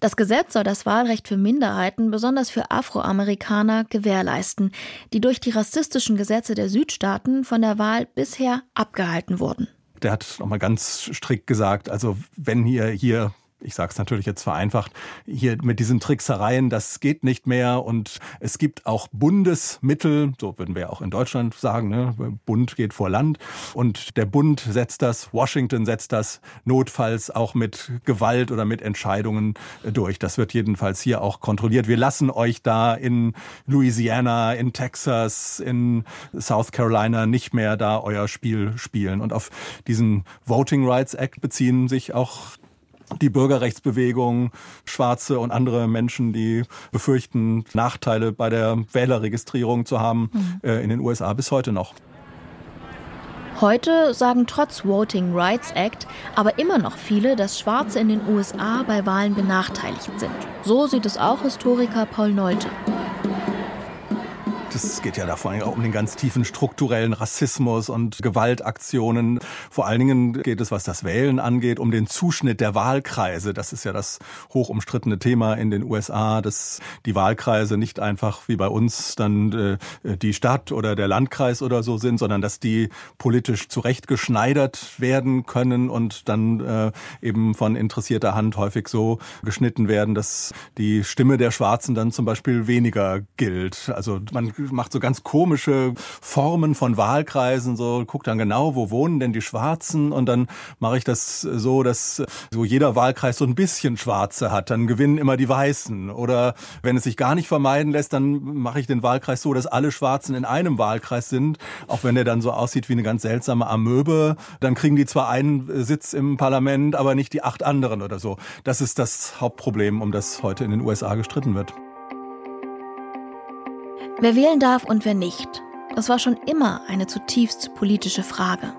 Das Gesetz soll das Wahlrecht für Minderheiten, besonders für Afroamerikaner, gewährleisten, die durch die rassistischen Gesetze der Südstaaten von der Wahl bisher abgehalten wurden. Der hat nochmal ganz strikt gesagt, also wenn ihr hier ich sage es natürlich jetzt vereinfacht, hier mit diesen Tricksereien, das geht nicht mehr. Und es gibt auch Bundesmittel, so würden wir auch in Deutschland sagen, ne? Bund geht vor Land. Und der Bund setzt das, Washington setzt das notfalls auch mit Gewalt oder mit Entscheidungen durch. Das wird jedenfalls hier auch kontrolliert. Wir lassen euch da in Louisiana, in Texas, in South Carolina nicht mehr da euer Spiel spielen. Und auf diesen Voting Rights Act beziehen sich auch die Bürgerrechtsbewegung, Schwarze und andere Menschen, die befürchten, Nachteile bei der Wählerregistrierung zu haben, mhm. äh, in den USA bis heute noch. Heute sagen trotz Voting Rights Act aber immer noch viele, dass Schwarze in den USA bei Wahlen benachteiligt sind. So sieht es auch Historiker Paul Neute. Es geht ja da vor allem auch um den ganz tiefen strukturellen Rassismus und Gewaltaktionen. Vor allen Dingen geht es, was das Wählen angeht, um den Zuschnitt der Wahlkreise. Das ist ja das hoch umstrittene Thema in den USA, dass die Wahlkreise nicht einfach wie bei uns dann äh, die Stadt oder der Landkreis oder so sind, sondern dass die politisch zurechtgeschneidert werden können und dann äh, eben von interessierter Hand häufig so geschnitten werden, dass die Stimme der Schwarzen dann zum Beispiel weniger gilt. Also man macht so ganz komische Formen von Wahlkreisen, so guckt dann genau, wo wohnen denn die Schwarzen und dann mache ich das so, dass so jeder Wahlkreis so ein bisschen Schwarze hat, dann gewinnen immer die Weißen oder wenn es sich gar nicht vermeiden lässt, dann mache ich den Wahlkreis so, dass alle Schwarzen in einem Wahlkreis sind, auch wenn der dann so aussieht wie eine ganz seltsame Amöbe, dann kriegen die zwar einen Sitz im Parlament, aber nicht die acht anderen oder so. Das ist das Hauptproblem, um das heute in den USA gestritten wird. Wer wählen darf und wer nicht, das war schon immer eine zutiefst politische Frage.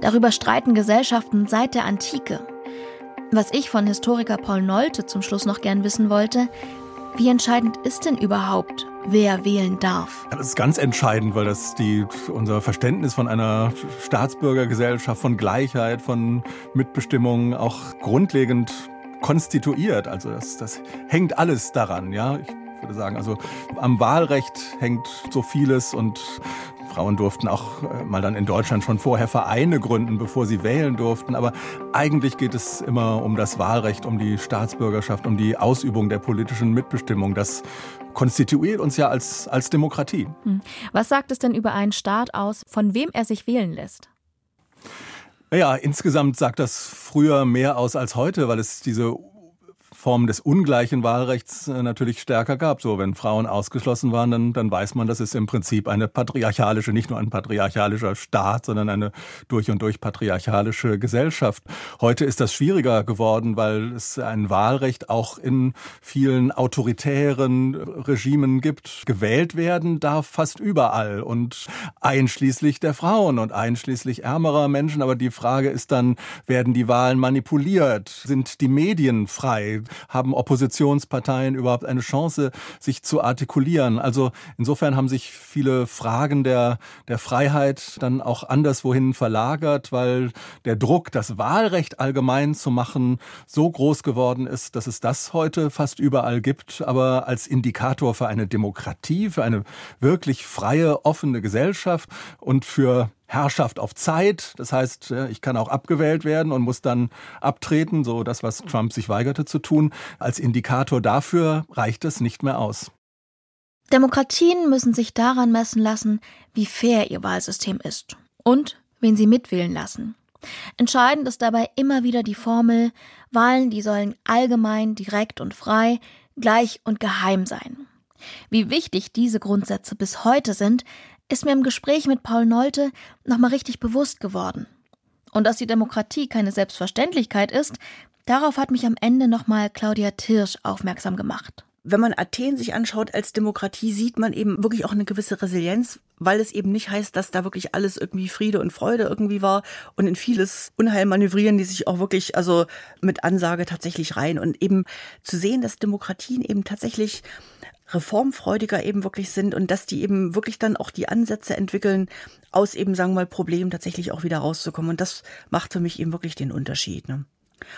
Darüber streiten Gesellschaften seit der Antike. Was ich von Historiker Paul Nolte zum Schluss noch gern wissen wollte, wie entscheidend ist denn überhaupt, wer wählen darf? Das ist ganz entscheidend, weil das die, unser Verständnis von einer Staatsbürgergesellschaft, von Gleichheit, von Mitbestimmung auch grundlegend konstituiert. Also das, das hängt alles daran. Ja, ich würde sagen. Also am Wahlrecht hängt so vieles und Frauen durften auch äh, mal dann in Deutschland schon vorher Vereine gründen, bevor sie wählen durften. Aber eigentlich geht es immer um das Wahlrecht, um die Staatsbürgerschaft, um die Ausübung der politischen Mitbestimmung. Das konstituiert uns ja als, als Demokratie. Hm. Was sagt es denn über einen Staat aus, von wem er sich wählen lässt? Ja, insgesamt sagt das früher mehr aus als heute, weil es diese Formen des ungleichen Wahlrechts äh, natürlich stärker gab. So, wenn Frauen ausgeschlossen waren, dann, dann weiß man, das ist im Prinzip eine patriarchalische, nicht nur ein patriarchalischer Staat, sondern eine durch und durch patriarchalische Gesellschaft. Heute ist das schwieriger geworden, weil es ein Wahlrecht auch in vielen autoritären Regimen gibt. Gewählt werden darf fast überall und einschließlich der Frauen und einschließlich ärmerer Menschen. Aber die Frage ist dann, werden die Wahlen manipuliert? Sind die Medien frei? Haben Oppositionsparteien überhaupt eine Chance, sich zu artikulieren? Also insofern haben sich viele Fragen der, der Freiheit dann auch anderswohin verlagert, weil der Druck, das Wahlrecht allgemein zu machen, so groß geworden ist, dass es das heute fast überall gibt. Aber als Indikator für eine Demokratie, für eine wirklich freie, offene Gesellschaft und für Herrschaft auf Zeit. Das heißt, ich kann auch abgewählt werden und muss dann abtreten, so das, was Trump sich weigerte zu tun. Als Indikator dafür reicht es nicht mehr aus. Demokratien müssen sich daran messen lassen, wie fair ihr Wahlsystem ist und wen sie mitwählen lassen. Entscheidend ist dabei immer wieder die Formel, Wahlen, die sollen allgemein, direkt und frei, gleich und geheim sein. Wie wichtig diese Grundsätze bis heute sind, ist mir im Gespräch mit Paul Nolte nochmal richtig bewusst geworden. Und dass die Demokratie keine Selbstverständlichkeit ist, darauf hat mich am Ende nochmal Claudia Tirsch aufmerksam gemacht. Wenn man Athen sich anschaut als Demokratie, sieht man eben wirklich auch eine gewisse Resilienz, weil es eben nicht heißt, dass da wirklich alles irgendwie Friede und Freude irgendwie war und in vieles Unheil manövrieren die sich auch wirklich also mit Ansage tatsächlich rein und eben zu sehen, dass Demokratien eben tatsächlich reformfreudiger eben wirklich sind und dass die eben wirklich dann auch die Ansätze entwickeln, aus eben, sagen wir mal, Problemen tatsächlich auch wieder rauszukommen. Und das macht für mich eben wirklich den Unterschied. Ne?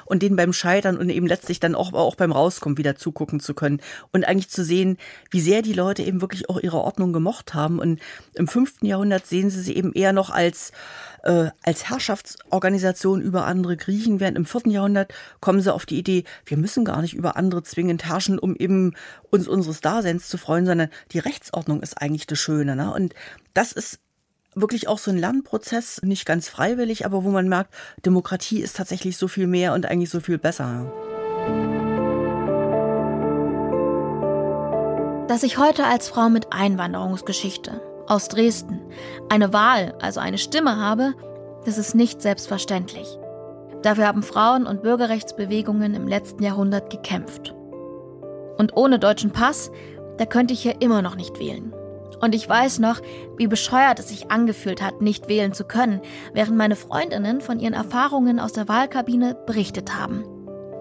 Und denen beim Scheitern und eben letztlich dann auch, auch beim Rauskommen wieder zugucken zu können und eigentlich zu sehen, wie sehr die Leute eben wirklich auch ihre Ordnung gemocht haben. Und im fünften Jahrhundert sehen sie sie eben eher noch als äh, als Herrschaftsorganisation über andere Griechen, während im vierten Jahrhundert kommen sie auf die Idee, wir müssen gar nicht über andere zwingend herrschen, um eben uns unseres Daseins zu freuen, sondern die Rechtsordnung ist eigentlich das Schöne. Ne? Und das ist wirklich auch so ein Lernprozess, nicht ganz freiwillig, aber wo man merkt, Demokratie ist tatsächlich so viel mehr und eigentlich so viel besser. Dass ich heute als Frau mit Einwanderungsgeschichte aus Dresden eine Wahl, also eine Stimme habe, das ist nicht selbstverständlich. Dafür haben Frauen- und Bürgerrechtsbewegungen im letzten Jahrhundert gekämpft. Und ohne deutschen Pass, da könnte ich hier immer noch nicht wählen. Und ich weiß noch, wie bescheuert es sich angefühlt hat, nicht wählen zu können, während meine Freundinnen von ihren Erfahrungen aus der Wahlkabine berichtet haben.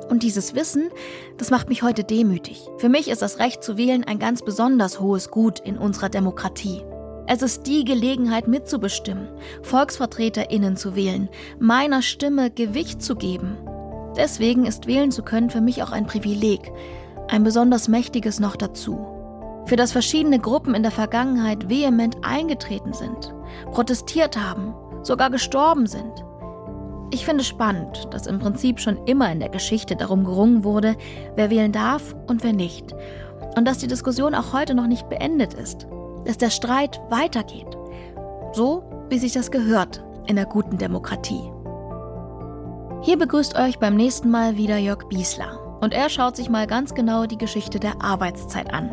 Und dieses Wissen, das macht mich heute demütig. Für mich ist das Recht zu wählen ein ganz besonders hohes Gut in unserer Demokratie. Es ist die Gelegenheit mitzubestimmen, Volksvertreterinnen zu wählen, meiner Stimme Gewicht zu geben. Deswegen ist wählen zu können für mich auch ein Privileg, ein besonders mächtiges noch dazu. Für das verschiedene Gruppen in der Vergangenheit vehement eingetreten sind, protestiert haben, sogar gestorben sind. Ich finde spannend, dass im Prinzip schon immer in der Geschichte darum gerungen wurde, wer wählen darf und wer nicht. Und dass die Diskussion auch heute noch nicht beendet ist dass der Streit weitergeht. So, wie sich das gehört in der guten Demokratie. Hier begrüßt euch beim nächsten Mal wieder Jörg Biesler. Und er schaut sich mal ganz genau die Geschichte der Arbeitszeit an.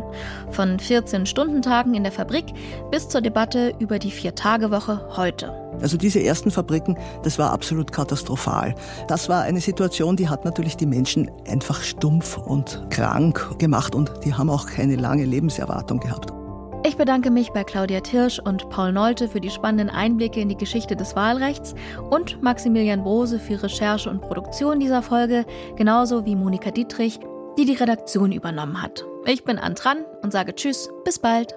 Von 14-Stunden-Tagen in der Fabrik bis zur Debatte über die Vier-Tage-Woche heute. Also diese ersten Fabriken, das war absolut katastrophal. Das war eine Situation, die hat natürlich die Menschen einfach stumpf und krank gemacht und die haben auch keine lange Lebenserwartung gehabt. Ich bedanke mich bei Claudia Tirsch und Paul Nolte für die spannenden Einblicke in die Geschichte des Wahlrechts und Maximilian Brose für Recherche und Produktion dieser Folge, genauso wie Monika Dietrich, die die Redaktion übernommen hat. Ich bin Antran und sage Tschüss, bis bald.